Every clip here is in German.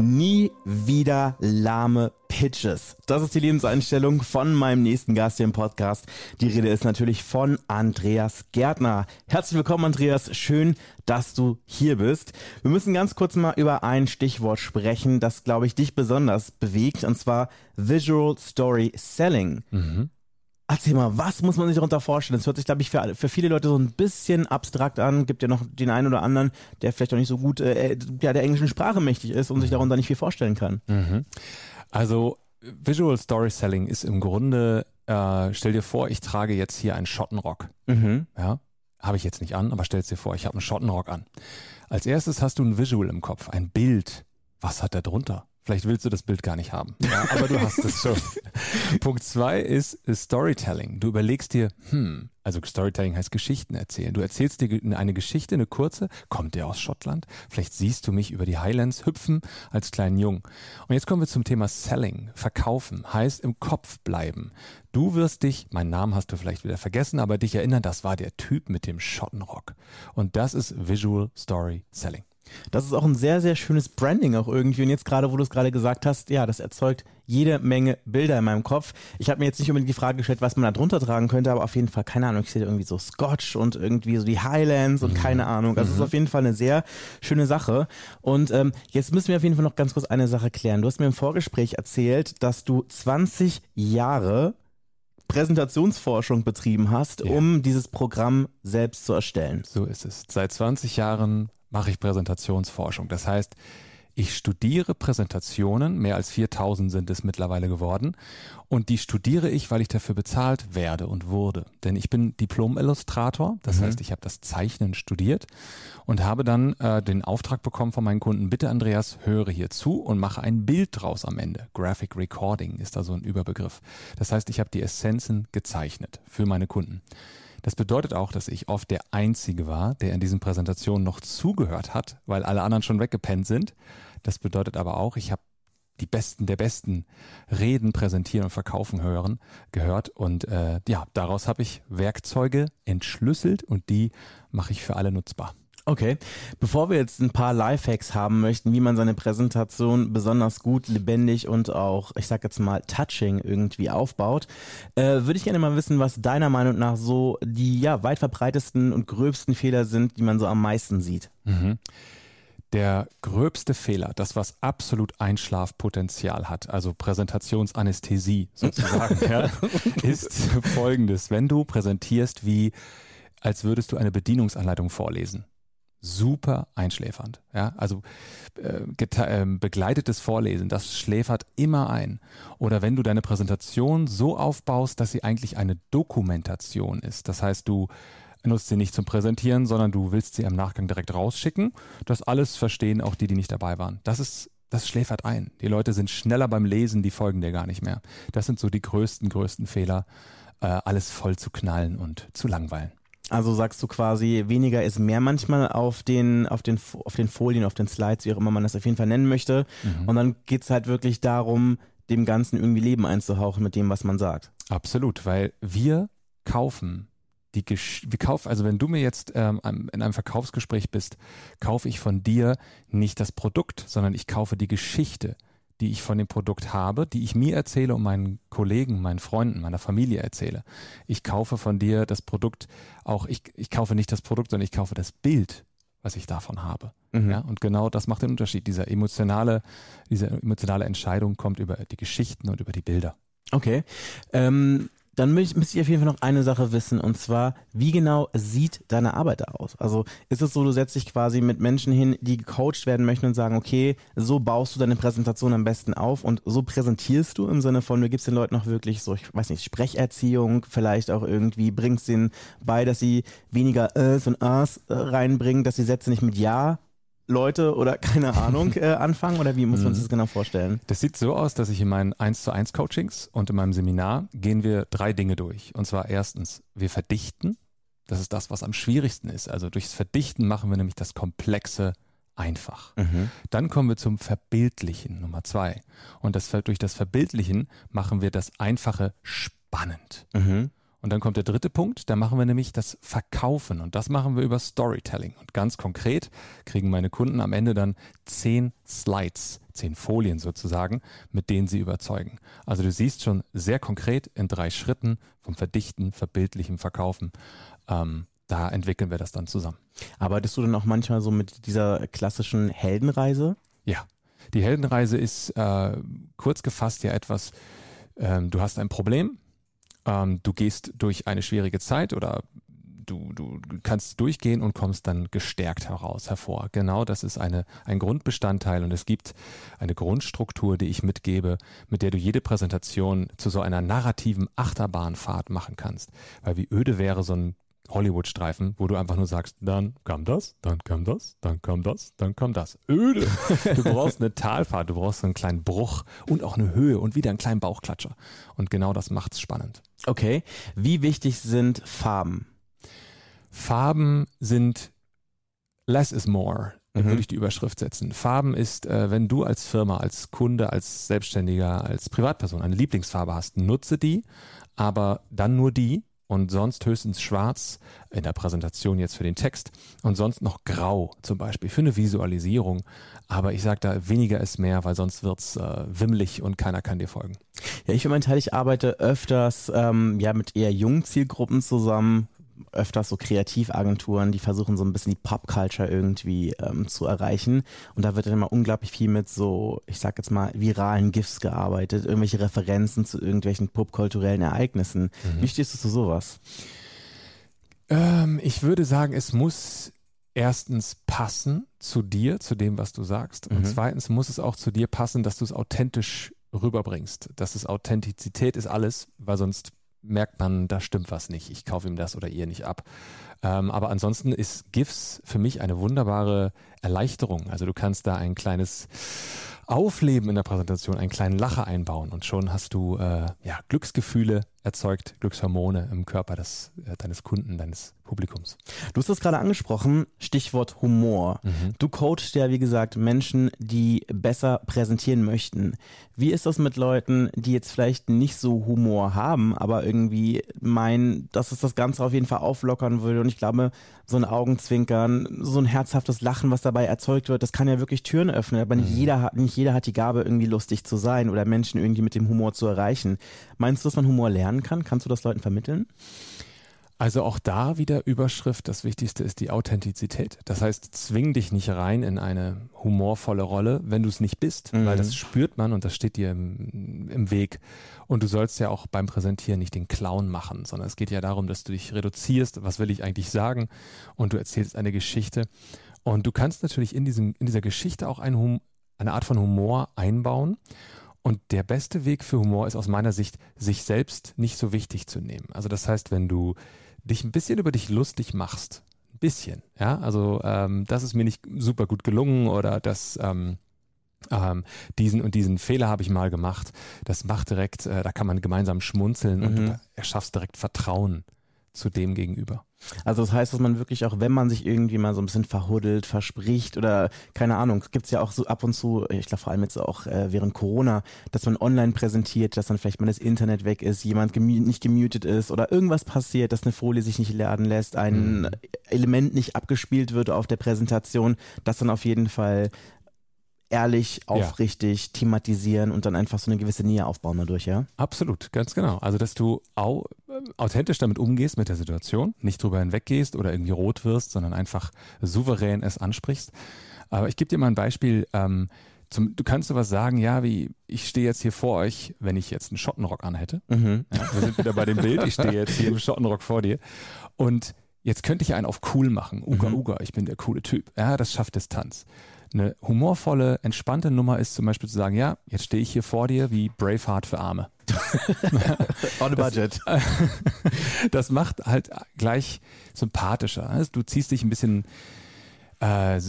Nie wieder lahme Pitches. Das ist die Lebenseinstellung von meinem nächsten Gast hier im Podcast. Die Rede ist natürlich von Andreas Gärtner. Herzlich willkommen, Andreas. Schön, dass du hier bist. Wir müssen ganz kurz mal über ein Stichwort sprechen, das, glaube ich, dich besonders bewegt, und zwar Visual Story Selling. Mhm. Erzähl mal, was muss man sich darunter vorstellen? Das hört sich, glaube ich, für, für viele Leute so ein bisschen abstrakt an. Gibt ja noch den einen oder anderen, der vielleicht auch nicht so gut äh, ja, der englischen Sprache mächtig ist und sich darunter nicht viel vorstellen kann. Mhm. Also Visual Story Selling ist im Grunde, äh, stell dir vor, ich trage jetzt hier einen Schottenrock. Mhm. Ja, habe ich jetzt nicht an, aber stell dir vor, ich habe einen Schottenrock an. Als erstes hast du ein Visual im Kopf, ein Bild. Was hat da drunter? Vielleicht willst du das Bild gar nicht haben, ja, aber du hast es schon. Punkt zwei ist Storytelling. Du überlegst dir, hm, also Storytelling heißt Geschichten erzählen. Du erzählst dir eine Geschichte, eine kurze, kommt der aus Schottland? Vielleicht siehst du mich über die Highlands hüpfen als kleinen Jungen. Und jetzt kommen wir zum Thema Selling, verkaufen, heißt im Kopf bleiben. Du wirst dich, meinen Namen hast du vielleicht wieder vergessen, aber dich erinnern, das war der Typ mit dem Schottenrock. Und das ist Visual Story Selling. Das ist auch ein sehr, sehr schönes Branding auch irgendwie. Und jetzt gerade, wo du es gerade gesagt hast, ja, das erzeugt jede Menge Bilder in meinem Kopf. Ich habe mir jetzt nicht unbedingt die Frage gestellt, was man da drunter tragen könnte, aber auf jeden Fall, keine Ahnung, ich sehe irgendwie so Scotch und irgendwie so die Highlands und mhm. keine Ahnung. Also es mhm. ist auf jeden Fall eine sehr schöne Sache. Und ähm, jetzt müssen wir auf jeden Fall noch ganz kurz eine Sache klären. Du hast mir im Vorgespräch erzählt, dass du 20 Jahre Präsentationsforschung betrieben hast, ja. um dieses Programm selbst zu erstellen. So ist es. Seit 20 Jahren mache ich Präsentationsforschung. Das heißt, ich studiere Präsentationen, mehr als 4000 sind es mittlerweile geworden, und die studiere ich, weil ich dafür bezahlt werde und wurde. Denn ich bin Diplom-Illustrator, das mhm. heißt, ich habe das Zeichnen studiert und habe dann äh, den Auftrag bekommen von meinen Kunden, bitte Andreas, höre hier zu und mache ein Bild draus am Ende. Graphic Recording ist da so ein Überbegriff. Das heißt, ich habe die Essenzen gezeichnet für meine Kunden. Das bedeutet auch, dass ich oft der Einzige war, der in diesen Präsentationen noch zugehört hat, weil alle anderen schon weggepennt sind. Das bedeutet aber auch, ich habe die Besten der Besten reden, präsentieren und verkaufen hören gehört. Und äh, ja, daraus habe ich Werkzeuge entschlüsselt und die mache ich für alle nutzbar. Okay, bevor wir jetzt ein paar Lifehacks haben möchten, wie man seine Präsentation besonders gut, lebendig und auch, ich sag jetzt mal, touching irgendwie aufbaut, äh, würde ich gerne mal wissen, was deiner Meinung nach so die ja weit verbreitesten und gröbsten Fehler sind, die man so am meisten sieht. Mhm. Der gröbste Fehler, das was absolut Einschlafpotenzial hat, also Präsentationsanästhesie sozusagen, ja, ist folgendes. Wenn du präsentierst wie als würdest du eine Bedienungsanleitung vorlesen super einschläfernd. Ja, also äh, äh, begleitetes Vorlesen, das schläfert immer ein. Oder wenn du deine Präsentation so aufbaust, dass sie eigentlich eine Dokumentation ist. Das heißt, du nutzt sie nicht zum Präsentieren, sondern du willst sie im Nachgang direkt rausschicken. Das alles verstehen auch die, die nicht dabei waren. Das ist das schläfert ein. Die Leute sind schneller beim Lesen, die folgen dir gar nicht mehr. Das sind so die größten, größten Fehler, äh, alles voll zu knallen und zu langweilen. Also sagst du quasi, weniger ist mehr manchmal auf den, auf den, auf den Folien, auf den Slides, wie auch immer man das auf jeden Fall nennen möchte. Mhm. Und dann geht's halt wirklich darum, dem Ganzen irgendwie Leben einzuhauchen mit dem, was man sagt. Absolut, weil wir kaufen die Gesch wir kaufen, also wenn du mir jetzt ähm, in einem Verkaufsgespräch bist, kaufe ich von dir nicht das Produkt, sondern ich kaufe die Geschichte die ich von dem Produkt habe, die ich mir erzähle und meinen Kollegen, meinen Freunden, meiner Familie erzähle. Ich kaufe von dir das Produkt auch, ich, ich kaufe nicht das Produkt, sondern ich kaufe das Bild, was ich davon habe. Mhm. Ja, und genau das macht den Unterschied. Diese emotionale, diese emotionale Entscheidung kommt über die Geschichten und über die Bilder. Okay. Ähm, dann müsste ich auf jeden Fall noch eine Sache wissen und zwar, wie genau sieht deine Arbeit da aus? Also ist es so, du setzt dich quasi mit Menschen hin, die gecoacht werden möchten und sagen, okay, so baust du deine Präsentation am besten auf und so präsentierst du im Sinne von, du gibst den Leuten noch wirklich so, ich weiß nicht, Sprecherziehung, vielleicht auch irgendwie bringst denen bei, dass sie weniger Ös und As äh, reinbringen, dass die Sätze nicht mit Ja Leute oder keine Ahnung äh, anfangen oder wie muss man sich das genau vorstellen? Das sieht so aus, dass ich in meinen 1 zu 1 Coachings und in meinem Seminar gehen wir drei Dinge durch. Und zwar erstens, wir verdichten Das ist das, was am schwierigsten ist. Also durchs Verdichten machen wir nämlich das Komplexe einfach. Mhm. Dann kommen wir zum Verbildlichen, Nummer zwei. Und das, durch das Verbildlichen machen wir das Einfache spannend. Mhm. Und dann kommt der dritte Punkt, da machen wir nämlich das Verkaufen und das machen wir über Storytelling. Und ganz konkret kriegen meine Kunden am Ende dann zehn Slides, zehn Folien sozusagen, mit denen sie überzeugen. Also du siehst schon sehr konkret in drei Schritten vom Verdichten, Verbildlichen, Verkaufen. Ähm, da entwickeln wir das dann zusammen. Arbeitest du dann auch manchmal so mit dieser klassischen Heldenreise? Ja, die Heldenreise ist äh, kurz gefasst ja etwas, ähm, du hast ein Problem, ähm, du gehst durch eine schwierige Zeit oder du, du kannst durchgehen und kommst dann gestärkt heraus, hervor. Genau das ist eine, ein Grundbestandteil und es gibt eine Grundstruktur, die ich mitgebe, mit der du jede Präsentation zu so einer narrativen Achterbahnfahrt machen kannst. Weil wie öde wäre so ein Hollywood-Streifen, wo du einfach nur sagst, dann kam das, dann kam das, dann kam das, dann kam das. Öde. Du brauchst eine Talfahrt, du brauchst einen kleinen Bruch und auch eine Höhe und wieder einen kleinen Bauchklatscher. Und genau das macht's spannend. Okay. Wie wichtig sind Farben? Farben sind less is more. Mhm. Würde ich die Überschrift setzen. Farben ist, äh, wenn du als Firma, als Kunde, als Selbstständiger, als Privatperson eine Lieblingsfarbe hast, nutze die, aber dann nur die und sonst höchstens schwarz in der Präsentation jetzt für den Text und sonst noch grau zum Beispiel für eine Visualisierung. Aber ich sage da, weniger ist mehr, weil sonst wird's äh, wimmelig und keiner kann dir folgen. Ja, ich für meinen Teil, ich arbeite öfters ähm, ja mit eher jungen Zielgruppen zusammen, öfters so Kreativagenturen, die versuchen so ein bisschen die Pop-Culture irgendwie ähm, zu erreichen. Und da wird dann immer unglaublich viel mit so, ich sag jetzt mal, viralen GIFs gearbeitet, irgendwelche Referenzen zu irgendwelchen popkulturellen Ereignissen. Mhm. Wie stehst du zu sowas? Ähm, ich würde sagen, es muss erstens passen zu dir, zu dem, was du sagst. Und Mhm. zweitens muss es auch zu dir passen, dass du es authentisch rüberbringst. Dass es Authentizität ist alles, weil sonst merkt man, da stimmt was nicht. Ich kaufe ihm das oder ihr nicht ab. Ähm, aber ansonsten ist GIFs für mich eine wunderbare Erleichterung. Also du kannst da ein kleines Aufleben in der Präsentation, einen kleinen Lacher einbauen und schon hast du äh, ja, Glücksgefühle erzeugt, Glückshormone im Körper des, äh, deines Kunden, deines Publikums. Du hast es gerade angesprochen, Stichwort Humor. Du coachst ja, wie gesagt, Menschen, die besser präsentieren möchten. Wie ist das mit Leuten, die jetzt vielleicht nicht so Humor haben, aber irgendwie meinen, dass es das Ganze auf jeden Fall auflockern würde? Und ich glaube, so ein Augenzwinkern, so ein herzhaftes Lachen, was dabei erzeugt wird, das kann ja wirklich Türen öffnen. Aber nicht jeder hat, nicht jeder hat die Gabe, irgendwie lustig zu sein oder Menschen irgendwie mit dem Humor zu erreichen. Meinst du, dass man Humor lernen kann? Kannst du das Leuten vermitteln? Also auch da wieder Überschrift, das Wichtigste ist die Authentizität. Das heißt, zwing dich nicht rein in eine humorvolle Rolle, wenn du es nicht bist, Mhm. weil das spürt man und das steht dir im, im Weg. Und du sollst ja auch beim Präsentieren nicht den Clown machen, sondern es geht ja darum, dass du dich reduzierst, was will ich eigentlich sagen und du erzählst eine Geschichte. Und du kannst natürlich in, diesem, in dieser Geschichte auch eine, eine Art von Humor einbauen. Und der beste Weg für Humor ist aus meiner Sicht, sich selbst nicht so wichtig zu nehmen. Also das heißt, wenn du dich ein bisschen über dich lustig machst, ein bisschen, ja, also ähm, das ist mir nicht super gut gelungen oder das ähm, ähm, diesen und diesen Fehler habe ich mal gemacht. Das macht direkt, äh, da kann man gemeinsam schmunzeln und Mhm. du erschaffst direkt Vertrauen zu dem gegenüber. Also das heißt, dass man wirklich auch, wenn man sich irgendwie mal so ein bisschen verhuddelt, verspricht oder keine Ahnung, gibt's ja auch so ab und zu, ich glaube vor allem jetzt auch äh, während Corona, dass man online präsentiert, dass dann vielleicht mal das Internet weg ist, jemand gemu nicht gemutet ist oder irgendwas passiert, dass eine Folie sich nicht laden lässt, ein Mhm. Element nicht abgespielt wird auf der Präsentation, das dann auf jeden Fall ehrlich, aufrichtig thematisieren und dann einfach so eine gewisse Nähe aufbauen dadurch, ja? Absolut, ganz genau. Also, dass du au äh, authentisch damit umgehst mit der Situation, nicht drüber hinweggehst oder irgendwie rot wirst, sondern einfach souverän es ansprichst. Aber ich gebe dir mal ein Beispiel. Ähm, zum, du kannst sowas sagen, ja, wie ich stehe jetzt hier vor euch, wenn ich jetzt einen Schottenrock anhätte. Mhm. Ja, wir sind wieder bei dem Bild. Ich stehe jetzt hier im Schottenrock vor dir. Und jetzt könnte ich einen auf cool machen. Uga, Mhm. uga, ich bin der coole Typ. Ja, das schafft Distanz. Eine humorvolle, entspannte Nummer ist zum Beispiel zu sagen, ja, jetzt stehe ich hier vor dir wie Braveheart für Arme. On a budget. Das macht halt gleich sympathischer. Also Du ziehst dich ein bisschen äh,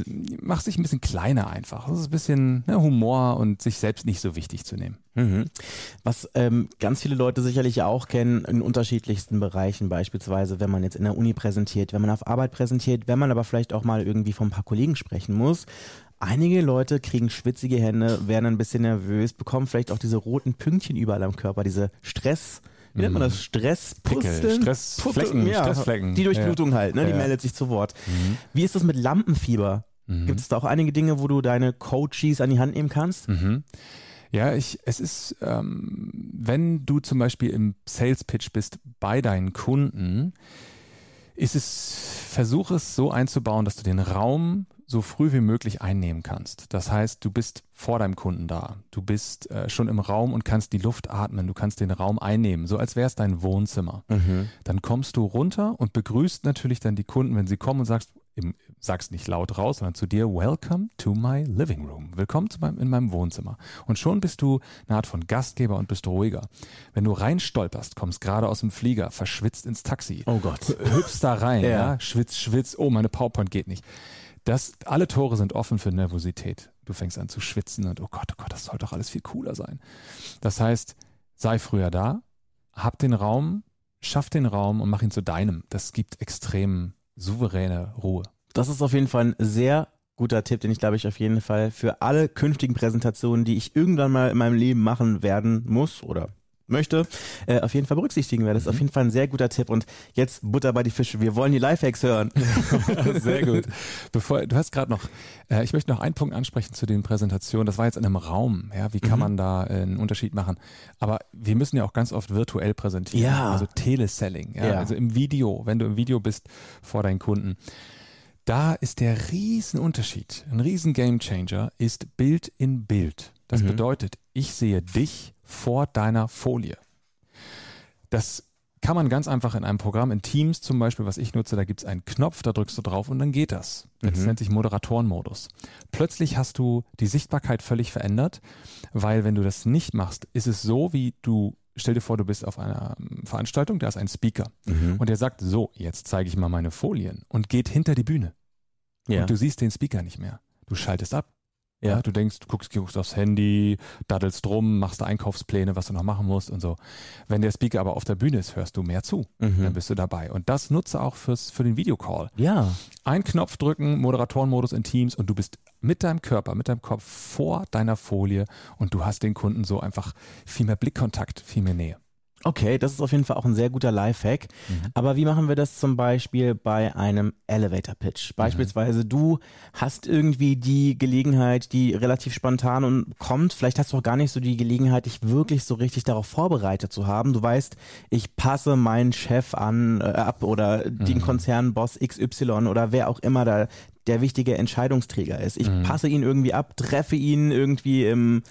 mach sich ein bisschen kleiner einfach. Das ist ein bisschen ne, Humor und sich selbst nicht so wichtig zu nehmen. Mhm. Was ähm, ganz viele Leute sicherlich auch kennen in unterschiedlichsten Bereichen, beispielsweise wenn man jetzt in der Uni präsentiert, wenn man auf Arbeit präsentiert, wenn man aber vielleicht auch mal irgendwie von ein paar Kollegen sprechen muss. Einige Leute kriegen schwitzige Hände, werden ein bisschen nervös, bekommen vielleicht auch diese roten Pünktchen überall am Körper, diese Stress, wie nennt man das? Stresspusteln? Stressflecken, ja, Stressflecken. Die Durchblutung ja. halt, ne? die ja. meldet sich zu Wort. Mhm. Wie ist das mit Lampenfieber? Mhm. Gibt es da auch einige Dinge, wo du deine Coaches an die Hand nehmen kannst? Mhm. Ja, ich, es ist, ähm, wenn du zum Beispiel im Sales Pitch bist bei deinen Kunden, ist es, versuch es so einzubauen, dass du den Raum so früh wie möglich einnehmen kannst. Das heißt, du bist vor deinem Kunden da. Du bist äh, schon im Raum und kannst die Luft atmen. Du kannst den Raum einnehmen, so als wäre es dein Wohnzimmer. Mhm. Dann kommst du runter und begrüßt natürlich dann die Kunden, wenn sie kommen und sagst, im, sagst nicht laut raus, sondern zu dir, welcome to my living room. Willkommen zu meinem, in meinem Wohnzimmer. Und schon bist du eine Art von Gastgeber und bist ruhiger. Wenn du reinstolperst, kommst gerade aus dem Flieger, verschwitzt ins Taxi. Oh Gott. Hüpfst da rein, Ja. ja. schwitz, schwitz, oh, meine PowerPoint geht nicht. Das, alle Tore sind offen für Nervosität. Du fängst an zu schwitzen und oh Gott, oh Gott, das soll doch alles viel cooler sein. Das heißt, sei früher da, hab den Raum, schaff den Raum und mach ihn zu deinem. Das gibt extrem souveräne Ruhe. Das ist auf jeden Fall ein sehr guter Tipp, den ich glaube ich auf jeden Fall für alle künftigen Präsentationen, die ich irgendwann mal in meinem Leben machen werden muss oder möchte, äh, auf jeden Fall berücksichtigen werde. Das ist auf jeden Fall ein sehr guter Tipp. Und jetzt Butter bei die Fische. Wir wollen die Lifehacks hören. Sehr gut. Bevor, du hast gerade noch, äh, ich möchte noch einen Punkt ansprechen zu den Präsentationen. Das war jetzt in einem Raum. Ja, wie kann Mhm. man da äh, einen Unterschied machen? Aber wir müssen ja auch ganz oft virtuell präsentieren. Ja. Also Teleselling. Ja? Ja. Also im Video, wenn du im Video bist vor deinen Kunden. Da ist der Riesenunterschied, ein riesen Gamechanger ist Bild in Bild. Das Mhm. bedeutet, ich sehe dich vor deiner Folie. Das kann man ganz einfach in einem Programm, in Teams zum Beispiel, was ich nutze, da gibt es einen Knopf, da drückst du drauf und dann geht das. Das Mhm. nennt sich Moderatorenmodus. Plötzlich hast du die Sichtbarkeit völlig verändert, weil wenn du das nicht machst, ist es so, wie du, stell dir vor, du bist auf einer ähm, Veranstaltung, da ist ein Speaker Mhm. und der sagt, so, jetzt zeige ich mal meine Folien und geht hinter die Bühne. Ja. Und du siehst den Speaker nicht mehr. Du schaltest ab. Ja. Ja. du denkst, du guckst, guckst aufs Handy, daddelst drum, machst Einkaufspläne, was du noch machen musst und so. Wenn der Speaker aber auf der Bühne ist, hörst du mehr zu. Mhm. Dann bist du dabei. Und das nutze auch fürs, für den Videocall. Ja. Ein Knopf drücken, Moderatorenmodus in Teams und du bist mit deinem Körper, mit deinem Kopf vor deiner Folie und du hast den Kunden so einfach viel mehr Blickkontakt, viel mehr Nähe. Okay, das ist auf jeden Fall auch ein sehr guter Lifehack. Aber wie machen wir das zum Beispiel bei einem Elevator Pitch? Beispielsweise du hast irgendwie die Gelegenheit, die relativ spontan und kommt. Vielleicht hast du auch gar nicht so die Gelegenheit, dich wirklich so richtig darauf vorbereitet zu haben. Du weißt, ich passe meinen Chef an, äh, ab oder den Konzernboss XY oder wer auch immer da der wichtige Entscheidungsträger ist. Ich passe ihn irgendwie ab, treffe ihn irgendwie im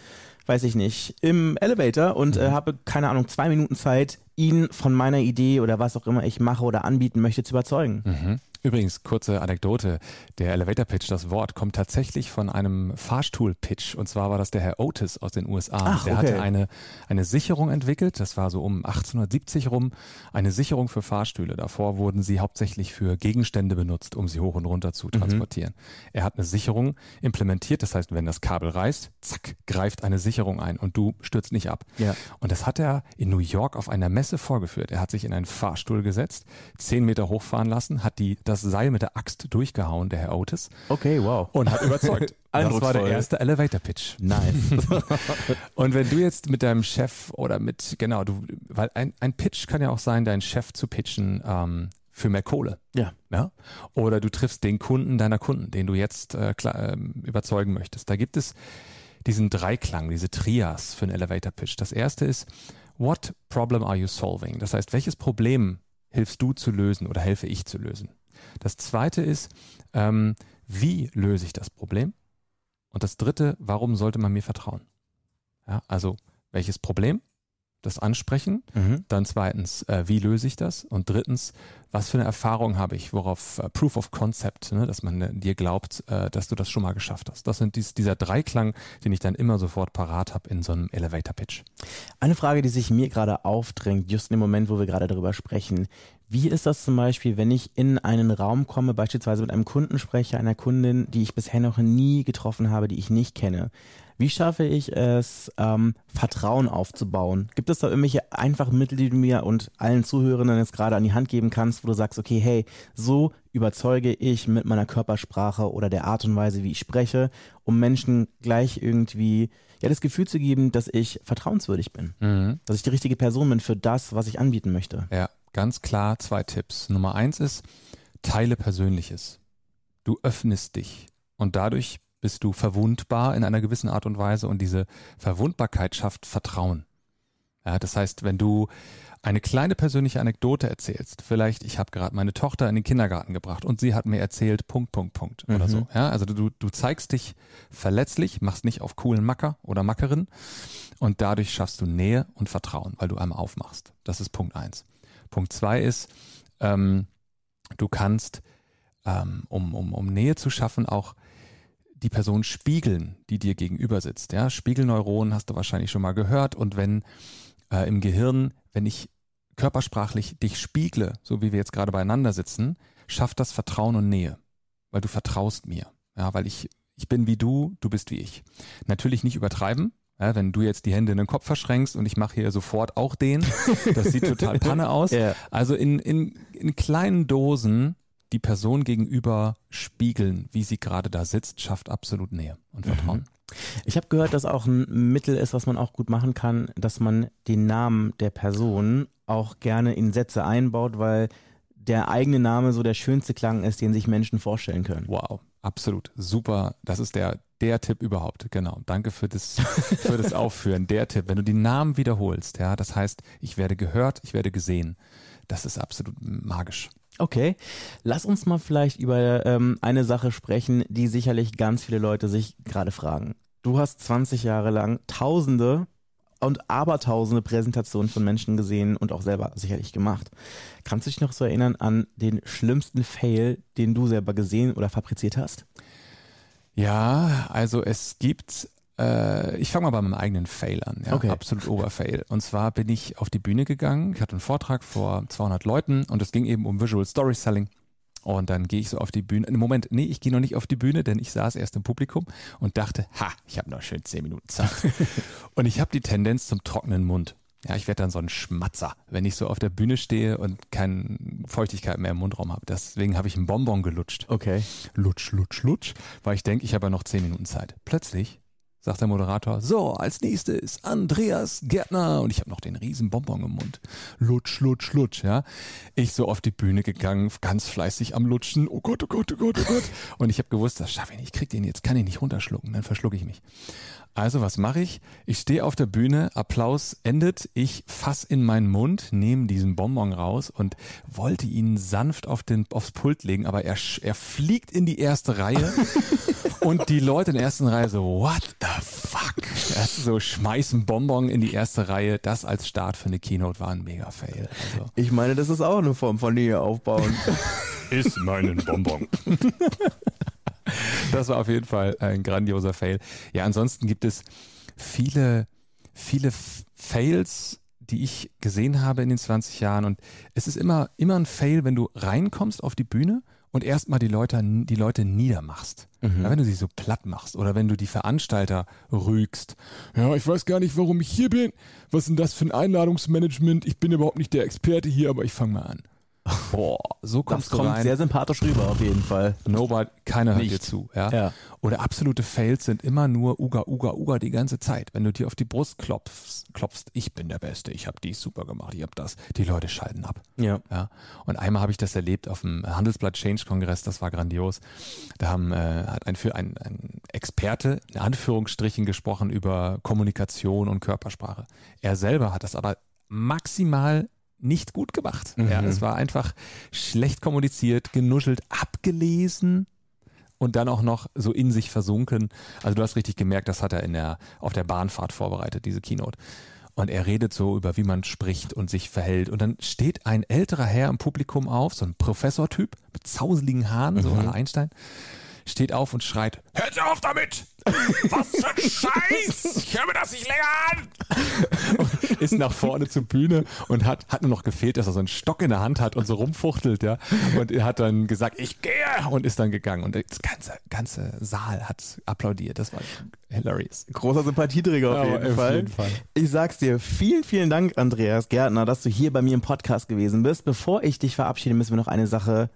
weiß ich nicht, im Elevator und äh, habe, keine Ahnung, zwei Minuten Zeit, ihn von meiner Idee oder was auch immer ich mache oder anbieten möchte zu überzeugen. Mhm. Übrigens, kurze Anekdote. Der Elevator Pitch, das Wort, kommt tatsächlich von einem Fahrstuhl-Pitch. Und zwar war das der Herr Otis aus den USA. Ach, der okay. hatte eine, eine Sicherung entwickelt. Das war so um 1870 rum. Eine Sicherung für Fahrstühle. Davor wurden sie hauptsächlich für Gegenstände benutzt, um sie hoch und runter zu transportieren. Er hat eine Sicherung implementiert. Das heißt, wenn das Kabel reißt, zack, greift eine Sicherung ein und du stürzt nicht ab. Ja. Und das hat er in New York auf einer Messe vorgeführt. Er hat sich in einen Fahrstuhl gesetzt, zehn Meter hochfahren lassen, hat die, das Seil mit der Axt durchgehauen, der Herr Otis, Okay, wow. und hat überzeugt. das war der erste Elevator Pitch. Nice. Und wenn du jetzt mit deinem Chef oder mit, genau, du, weil ein, ein Pitch kann ja auch sein, deinen Chef zu pitchen ähm, für mehr Kohle. ja. Ja? Oder du triffst den Kunden deiner Kunden, den du jetzt äh, klar, ähm, überzeugen möchtest. Da gibt es diesen Dreiklang, diese Trias für einen Elevator Pitch. Das erste ist, what problem are you solving? Das heißt, welches Problem hilfst du zu lösen oder helfe ich zu lösen? Das zweite ist, ähm, wie löse ich das Problem? Und das dritte, warum sollte man mir vertrauen? Ja, also, welches Problem? Das ansprechen. Mhm. Dann zweitens, äh, wie löse ich das? Und drittens, was für eine Erfahrung habe ich, worauf äh, Proof of Concept, ne, dass man äh, dir glaubt, äh, dass du das schon mal geschafft hast. Das sind dies, dieser Dreiklang, den ich dann immer sofort parat habe in so einem Elevator Pitch. Eine Frage, die sich mir gerade aufdrängt, just in dem Moment, wo wir gerade darüber sprechen. Wie ist das zum Beispiel, wenn ich in einen Raum komme, beispielsweise mit einem Kunden spreche, einer Kundin, die ich bisher noch nie getroffen habe, die ich nicht kenne? Wie schaffe ich es, ähm, Vertrauen aufzubauen? Gibt es da irgendwelche einfachen Mittel, die du mir und allen Zuhörenden jetzt gerade an die Hand geben kannst, wo du sagst, okay, hey, so überzeuge ich mit meiner Körpersprache oder der Art und Weise, wie ich spreche, um Menschen gleich irgendwie ja das Gefühl zu geben, dass ich vertrauenswürdig bin, Mhm. dass ich die richtige Person bin für das, was ich anbieten möchte. Ja, ganz klar zwei Tipps. Nummer eins ist, teile Persönliches. Du öffnest dich und dadurch bist du verwundbar in einer gewissen Art und Weise und diese Verwundbarkeit schafft Vertrauen. Ja, das heißt, wenn du eine kleine persönliche Anekdote erzählst, vielleicht ich habe gerade meine Tochter in den Kindergarten gebracht und sie hat mir erzählt Punkt Punkt Punkt oder Mhm. so. Ja, also du du zeigst dich verletzlich, machst nicht auf coolen Macker oder Mackerin und dadurch schaffst du Nähe und Vertrauen, weil du einmal aufmachst. Das ist Punkt eins. Punkt zwei ist, ähm, du kannst, ähm, um, um, um Nähe zu schaffen, auch die Person spiegeln, die dir gegenüber sitzt. Ja? Spiegelneuronen hast du wahrscheinlich schon mal gehört. Und wenn äh, im Gehirn, wenn ich körpersprachlich dich spiegle, so wie wir jetzt gerade beieinander sitzen, schafft das Vertrauen und Nähe, weil du vertraust mir. Ja, weil ich, ich bin wie du, du bist wie ich. Natürlich nicht übertreiben. Ja, wenn du jetzt die Hände in den Kopf verschränkst und ich mache hier sofort auch den, das sieht total Panne aus. Ja. Also in, in, in kleinen Dosen die Person gegenüber spiegeln, wie sie gerade da sitzt, schafft absolut Nähe und Vertrauen. Ich habe gehört, dass auch ein Mittel ist, was man auch gut machen kann, dass man den Namen der Person auch gerne in Sätze einbaut, weil der eigene Name so der schönste Klang ist, den sich Menschen vorstellen können. Wow, absolut. Super. Das ist der, der Tipp überhaupt. Genau. Danke für das, für das Aufführen. Der Tipp. Wenn du die Namen wiederholst, ja, das heißt, ich werde gehört, ich werde gesehen. Das ist absolut magisch. Okay, lass uns mal vielleicht über ähm, eine Sache sprechen, die sicherlich ganz viele Leute sich gerade fragen. Du hast 20 Jahre lang Tausende und Abertausende Präsentationen von Menschen gesehen und auch selber sicherlich gemacht. Kannst du dich noch so erinnern an den schlimmsten Fail, den du selber gesehen oder fabriziert hast? Ja, also es gibt, äh, ich fange mal bei meinem eigenen Fail an, ja, Okay. absolut Oberfail. Und zwar bin ich auf die Bühne gegangen, ich hatte einen Vortrag vor 200 Leuten und es ging eben um Visual Storytelling. Und dann gehe ich so auf die Bühne. Im Moment, nee, ich gehe noch nicht auf die Bühne, denn ich saß erst im Publikum und dachte, ha, ich habe noch schön 10 Minuten Zeit. und ich habe die Tendenz zum trockenen Mund. Ja, ich werde dann so ein Schmatzer, wenn ich so auf der Bühne stehe und keine Feuchtigkeit mehr im Mundraum habe. Deswegen habe ich einen Bonbon gelutscht Okay. lutsch, lutsch, lutsch, weil ich denke, ich habe ja noch zehn Minuten Zeit. Plötzlich sagt der Moderator, so, als nächstes Andreas Gärtner und ich habe noch den riesen Bonbon im Mund. Lutsch, lutsch, lutsch, ja. Ich so auf die Bühne gegangen, ganz fleißig am Lutschen. Oh Gott, oh Gott, oh Gott, oh Gott. Und ich habe gewusst, das schaffe ich nicht, ich krieg den jetzt, kann ich nicht runterschlucken, dann verschlucke ich mich. Also was mache ich? Ich stehe auf der Bühne, Applaus endet, ich fass in meinen Mund, nehme diesen Bonbon raus und wollte ihn sanft auf den, aufs Pult legen, aber er, sch- er fliegt in die erste Reihe und die Leute in der ersten Reihe so, what the fuck? Das ist so, schmeißen Bonbon in die erste Reihe. Das als Start für eine Keynote war ein mega Fail. Also, Ich meine, das ist auch eine Form von Nähe aufbauen. Iss meinen Bonbon. das war auf jeden Fall ein grandioser Fail. Ja, ansonsten gibt es viele, viele Fails, die ich gesehen habe in den 20 Jahren. Und es ist immer, immer ein Fail, wenn du reinkommst auf die Bühne und erstmal die Leute, die Leute niedermachst. Ja, wenn du sie so platt machst oder wenn du die Veranstalter rügst. Ja, ich weiß gar nicht, warum ich hier bin. Was ist denn das für ein Einladungsmanagement? Ich bin überhaupt nicht der Experte hier, aber ich fange mal an. Boah, so kommst Das kommt rein. sehr sympathisch rüber auf jeden Fall. Nobody, keiner hört Nicht. dir zu. Ja? Ja. Oder absolute Fails sind immer nur Uga, Uga, Uga die ganze Zeit. Wenn du dir auf die Brust klopfst, klopfst ich bin der Beste, ich habe dies super gemacht, ich habe das. Die Leute schalten ab. Ja. Ja. Und einmal habe ich das erlebt auf dem Handelsblatt Change Kongress, das war grandios. Da haben, äh, hat ein, ein, ein Experte in Anführungsstrichen gesprochen über Kommunikation und Körpersprache. Er selber hat das aber maximal nicht gut gemacht. Ja, es war einfach schlecht kommuniziert, genuschelt, abgelesen und dann auch noch so in sich versunken. Also du hast richtig gemerkt, das hat er in der, auf der Bahnfahrt vorbereitet, diese Keynote. Und er redet so über, wie man spricht und sich verhält. Und dann steht ein älterer Herr im Publikum auf, so ein Professortyp mit zauseligen Haaren, so à la Einstein, steht auf und schreit, hört auf damit! Was für ein Scheiß! Ich höre mir das nicht länger an! ist nach vorne zur Bühne und hat, hat nur noch gefehlt, dass er so einen Stock in der Hand hat und so rumfuchtelt, ja. Und er hat dann gesagt, ich gehe und ist dann gegangen. Und das ganze, ganze Saal hat applaudiert. Das war hilarious. Großer Sympathieträger auf, Ja, jeden, auf Fall. jeden Fall. Ich sag's dir, vielen, vielen Dank, Andreas Gärtner, dass du hier bei mir im Podcast gewesen bist. Bevor ich dich verabschiede, müssen wir noch eine Sache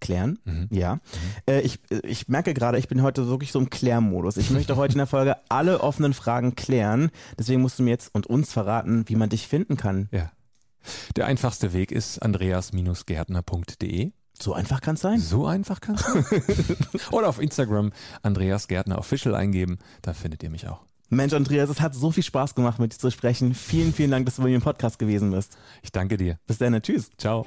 klären. Mhm. Ja. Äh, ich, ich merke gerade, ich bin heute wirklich so im Klärmodus. Ich möchte heute in der Folge alle offenen Fragen klären. Deswegen musst du mir jetzt und uns verraten, wie man dich finden kann. Ja. Der einfachste Weg ist andreas-gärtner.de. So einfach kann's sein. So einfach kannst du. Oder auf Instagram Andreas Gärtner Official eingeben, da findet ihr mich auch. Mensch, Andreas, es hat so viel Spaß gemacht, mit dir zu sprechen. Vielen, vielen Dank, dass du bei mir im Podcast gewesen bist. Ich danke dir. Bis dann, tschüss. Ciao.